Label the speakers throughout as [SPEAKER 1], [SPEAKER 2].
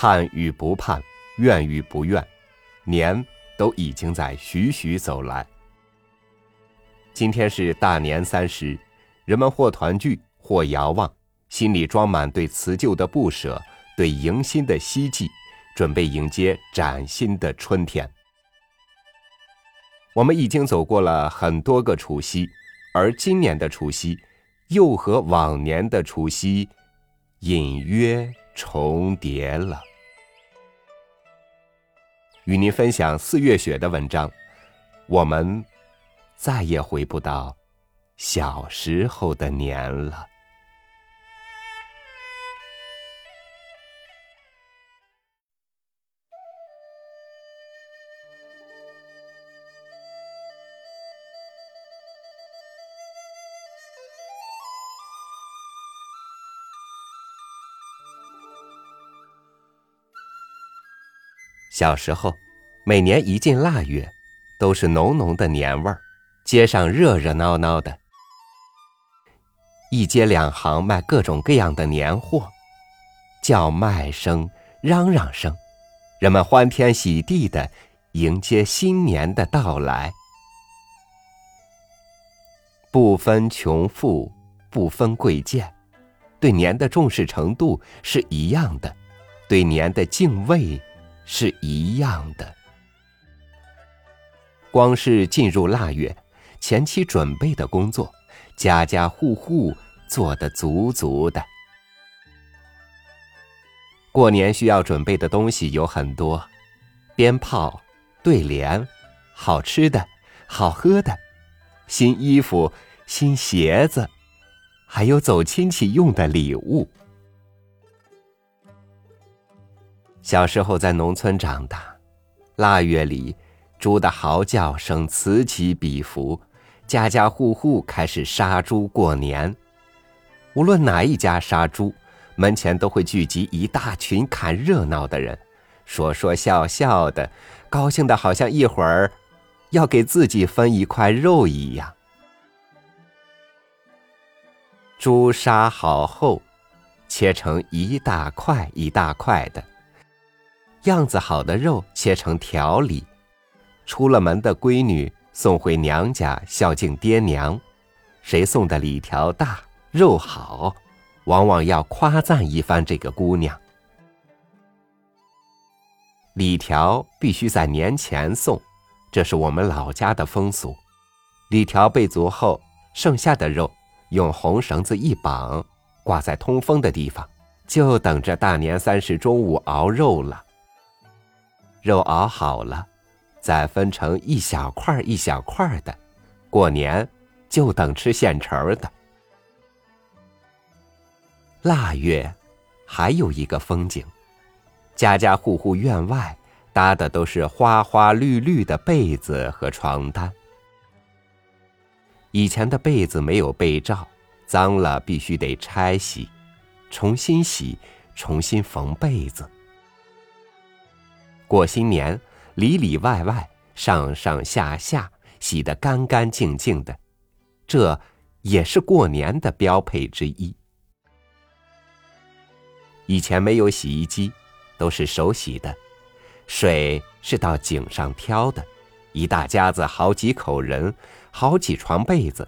[SPEAKER 1] 盼与不盼，愿与不愿，年都已经在徐徐走来。今天是大年三十，人们或团聚，或遥望，心里装满对辞旧的不舍，对迎新的希冀，准备迎接崭新的春天。我们已经走过了很多个除夕，而今年的除夕，又和往年的除夕隐约重叠了。与您分享四月雪的文章，我们再也回不到小时候的年了。小时候，每年一进腊月，都是浓浓的年味儿，街上热热闹闹的，一街两行卖各种各样的年货，叫卖声、嚷嚷声，人们欢天喜地的迎接新年的到来，不分穷富，不分贵贱，对年的重视程度是一样的，对年的敬畏。是一样的。光是进入腊月，前期准备的工作，家家户户做的足足的。过年需要准备的东西有很多：鞭炮、对联、好吃的、好喝的、新衣服、新鞋子，还有走亲戚用的礼物。小时候在农村长大，腊月里，猪的嚎叫声此起彼伏，家家户户开始杀猪过年。无论哪一家杀猪，门前都会聚集一大群看热闹的人，说说笑笑的，高兴的好像一会儿要给自己分一块肉一样。猪杀好后，切成一大块一大块的。样子好的肉切成条里，出了门的闺女送回娘家孝敬爹娘，谁送的里条大肉好，往往要夸赞一番这个姑娘。里条必须在年前送，这是我们老家的风俗。里条备足后，剩下的肉用红绳子一绑，挂在通风的地方，就等着大年三十中午熬肉了。肉熬好了，再分成一小块一小块的，过年就等吃现成的。腊月还有一个风景，家家户户院外搭的都是花花绿绿的被子和床单。以前的被子没有被罩，脏了必须得拆洗，重新洗，重新缝被子。过新年，里里外外、上上下下洗得干干净净的，这也是过年的标配之一。以前没有洗衣机，都是手洗的，水是到井上挑的，一大家子好几口人，好几床被子，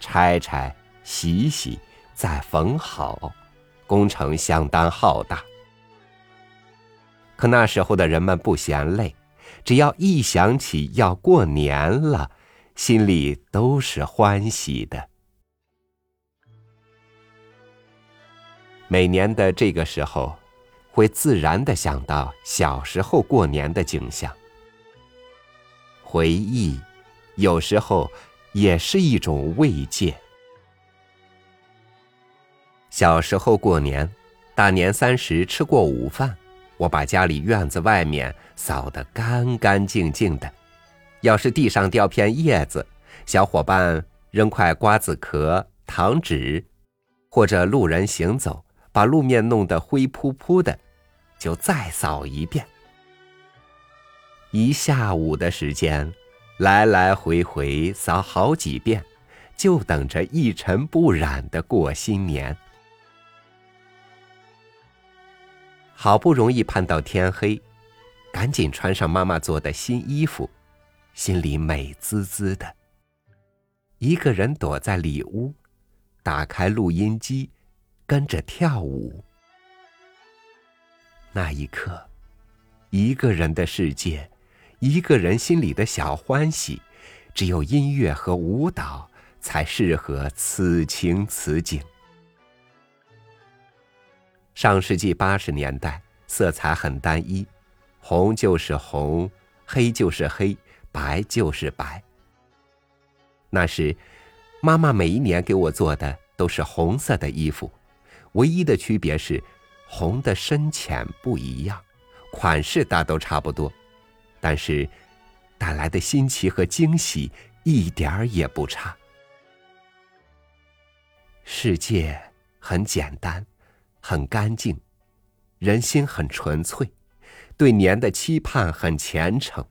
[SPEAKER 1] 拆拆洗洗再缝好，工程相当浩大。可那时候的人们不嫌累，只要一想起要过年了，心里都是欢喜的。每年的这个时候，会自然的想到小时候过年的景象。回忆，有时候也是一种慰藉。小时候过年，大年三十吃过午饭。我把家里院子外面扫得干干净净的，要是地上掉片叶子，小伙伴扔块瓜子壳、糖纸，或者路人行走把路面弄得灰扑扑的，就再扫一遍。一下午的时间，来来回回扫好几遍，就等着一尘不染的过新年。好不容易盼到天黑，赶紧穿上妈妈做的新衣服，心里美滋滋的。一个人躲在里屋，打开录音机，跟着跳舞。那一刻，一个人的世界，一个人心里的小欢喜，只有音乐和舞蹈才适合此情此景。上世纪八十年代，色彩很单一，红就是红，黑就是黑，白就是白。那时，妈妈每一年给我做的都是红色的衣服，唯一的区别是，红的深浅不一样，款式大都差不多，但是带来的新奇和惊喜一点儿也不差。世界很简单。很干净，人心很纯粹，对年的期盼很虔诚，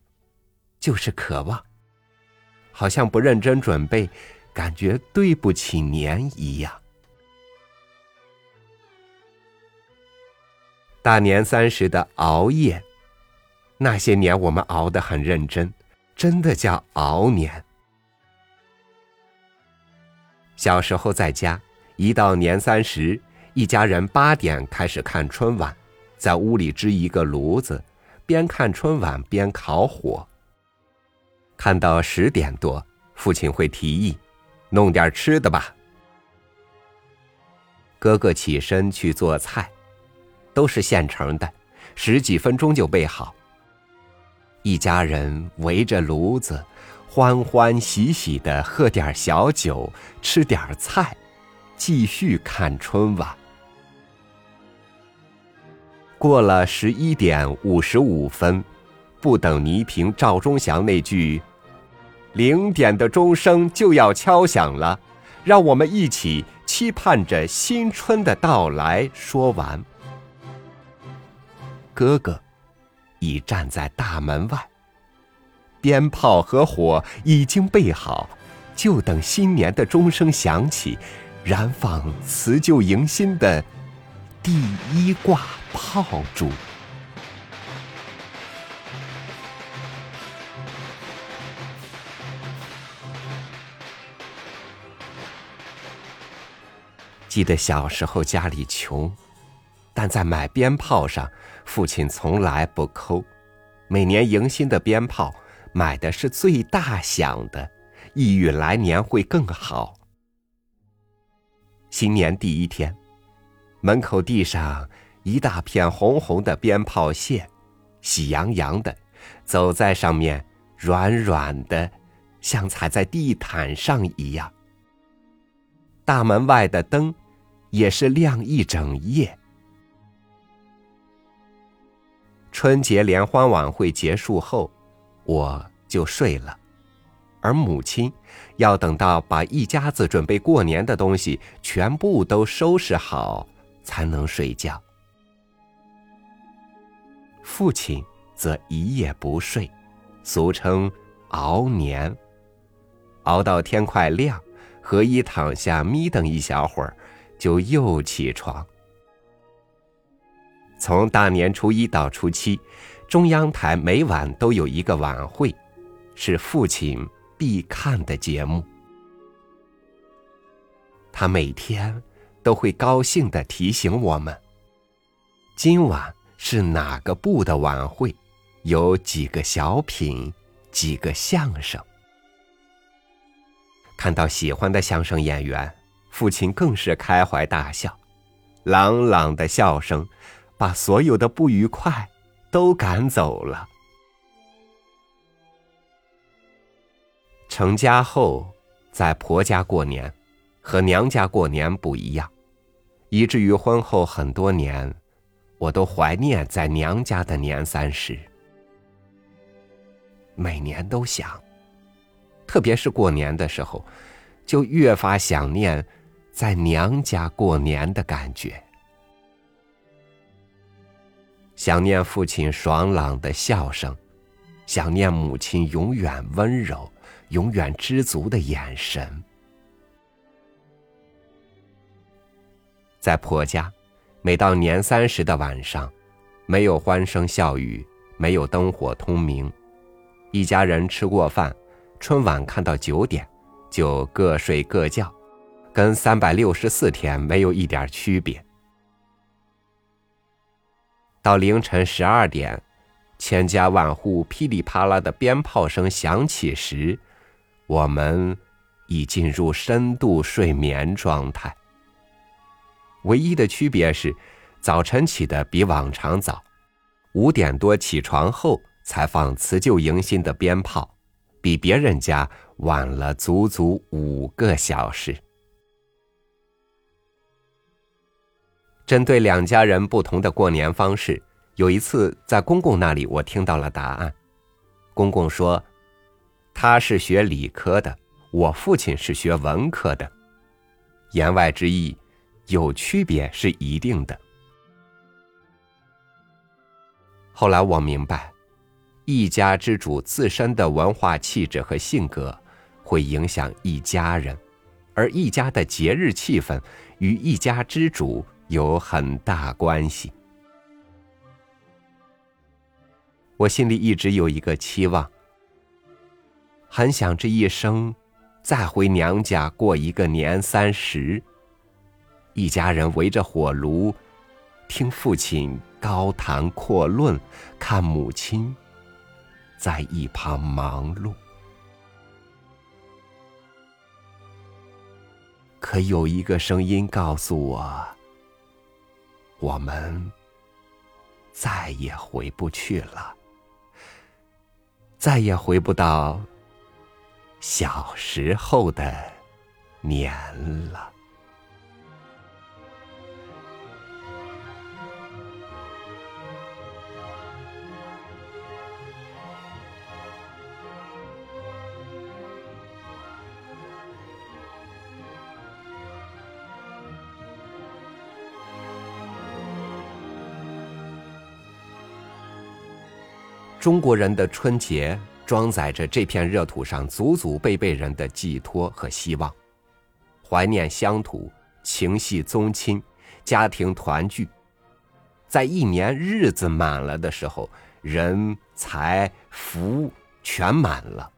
[SPEAKER 1] 就是渴望。好像不认真准备，感觉对不起年一样。大年三十的熬夜，那些年我们熬得很认真，真的叫熬年。小时候在家，一到年三十。一家人八点开始看春晚，在屋里支一个炉子，边看春晚边烤火。看到十点多，父亲会提议：“弄点吃的吧。”哥哥起身去做菜，都是现成的，十几分钟就备好。一家人围着炉子，欢欢喜喜的喝点小酒，吃点菜，继续看春晚。过了十一点五十五分，不等倪萍、赵忠祥那句“零点的钟声就要敲响了，让我们一起期盼着新春的到来”说完，哥哥已站在大门外，鞭炮和火已经备好，就等新年的钟声响起，燃放辞旧迎新的第一挂。炮竹，记得小时候家里穷，但在买鞭炮上，父亲从来不抠。每年迎新的鞭炮买的是最大响的，意欲来年会更好。新年第一天，门口地上。一大片红红的鞭炮屑，喜洋洋的，走在上面软软的，像踩在地毯上一样。大门外的灯也是亮一整夜。春节联欢晚会结束后，我就睡了，而母亲要等到把一家子准备过年的东西全部都收拾好，才能睡觉。父亲则一夜不睡，俗称熬年。熬到天快亮，何以躺下眯瞪一小会儿，就又起床。从大年初一到初七，中央台每晚都有一个晚会，是父亲必看的节目。他每天都会高兴的提醒我们：今晚。是哪个部的晚会？有几个小品，几个相声。看到喜欢的相声演员，父亲更是开怀大笑，朗朗的笑声，把所有的不愉快都赶走了。成家后，在婆家过年，和娘家过年不一样，以至于婚后很多年。我都怀念在娘家的年三十，每年都想，特别是过年的时候，就越发想念在娘家过年的感觉，想念父亲爽朗的笑声，想念母亲永远温柔、永远知足的眼神，在婆家。每到年三十的晚上，没有欢声笑语，没有灯火通明，一家人吃过饭，春晚看到九点，就各睡各觉，跟三百六十四天没有一点区别。到凌晨十二点，千家万户噼里啪啦的鞭炮声响起时，我们已进入深度睡眠状态。唯一的区别是，早晨起的比往常早，五点多起床后才放辞旧迎新的鞭炮，比别人家晚了足足五个小时。针对两家人不同的过年方式，有一次在公公那里，我听到了答案。公公说：“他是学理科的，我父亲是学文科的。”言外之意，有区别是一定的。后来我明白，一家之主自身的文化气质和性格，会影响一家人，而一家的节日气氛与一家之主。有很大关系。我心里一直有一个期望，很想这一生再回娘家过一个年三十，一家人围着火炉，听父亲高谈阔论，看母亲在一旁忙碌。可有一个声音告诉我。我们再也回不去了，再也回不到小时候的年了。中国人的春节装载着这片热土上祖祖辈辈人的寄托和希望，怀念乡土，情系宗亲，家庭团聚，在一年日子满了的时候，人财福全满了。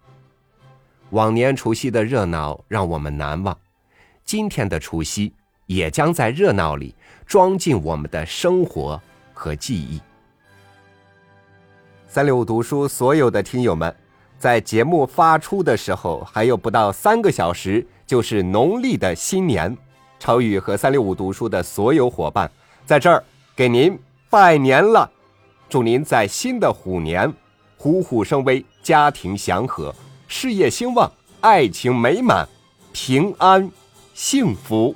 [SPEAKER 1] 往年除夕的热闹让我们难忘，今天的除夕也将在热闹里装进我们的生活和记忆。三六五读书所有的听友们，在节目发出的时候，还有不到三个小时，就是农历的新年。超宇和三六五读书的所有伙伴，在这儿给您拜年了，祝您在新的虎年虎虎生威，家庭祥和，事业兴旺，爱情美满，平安幸福。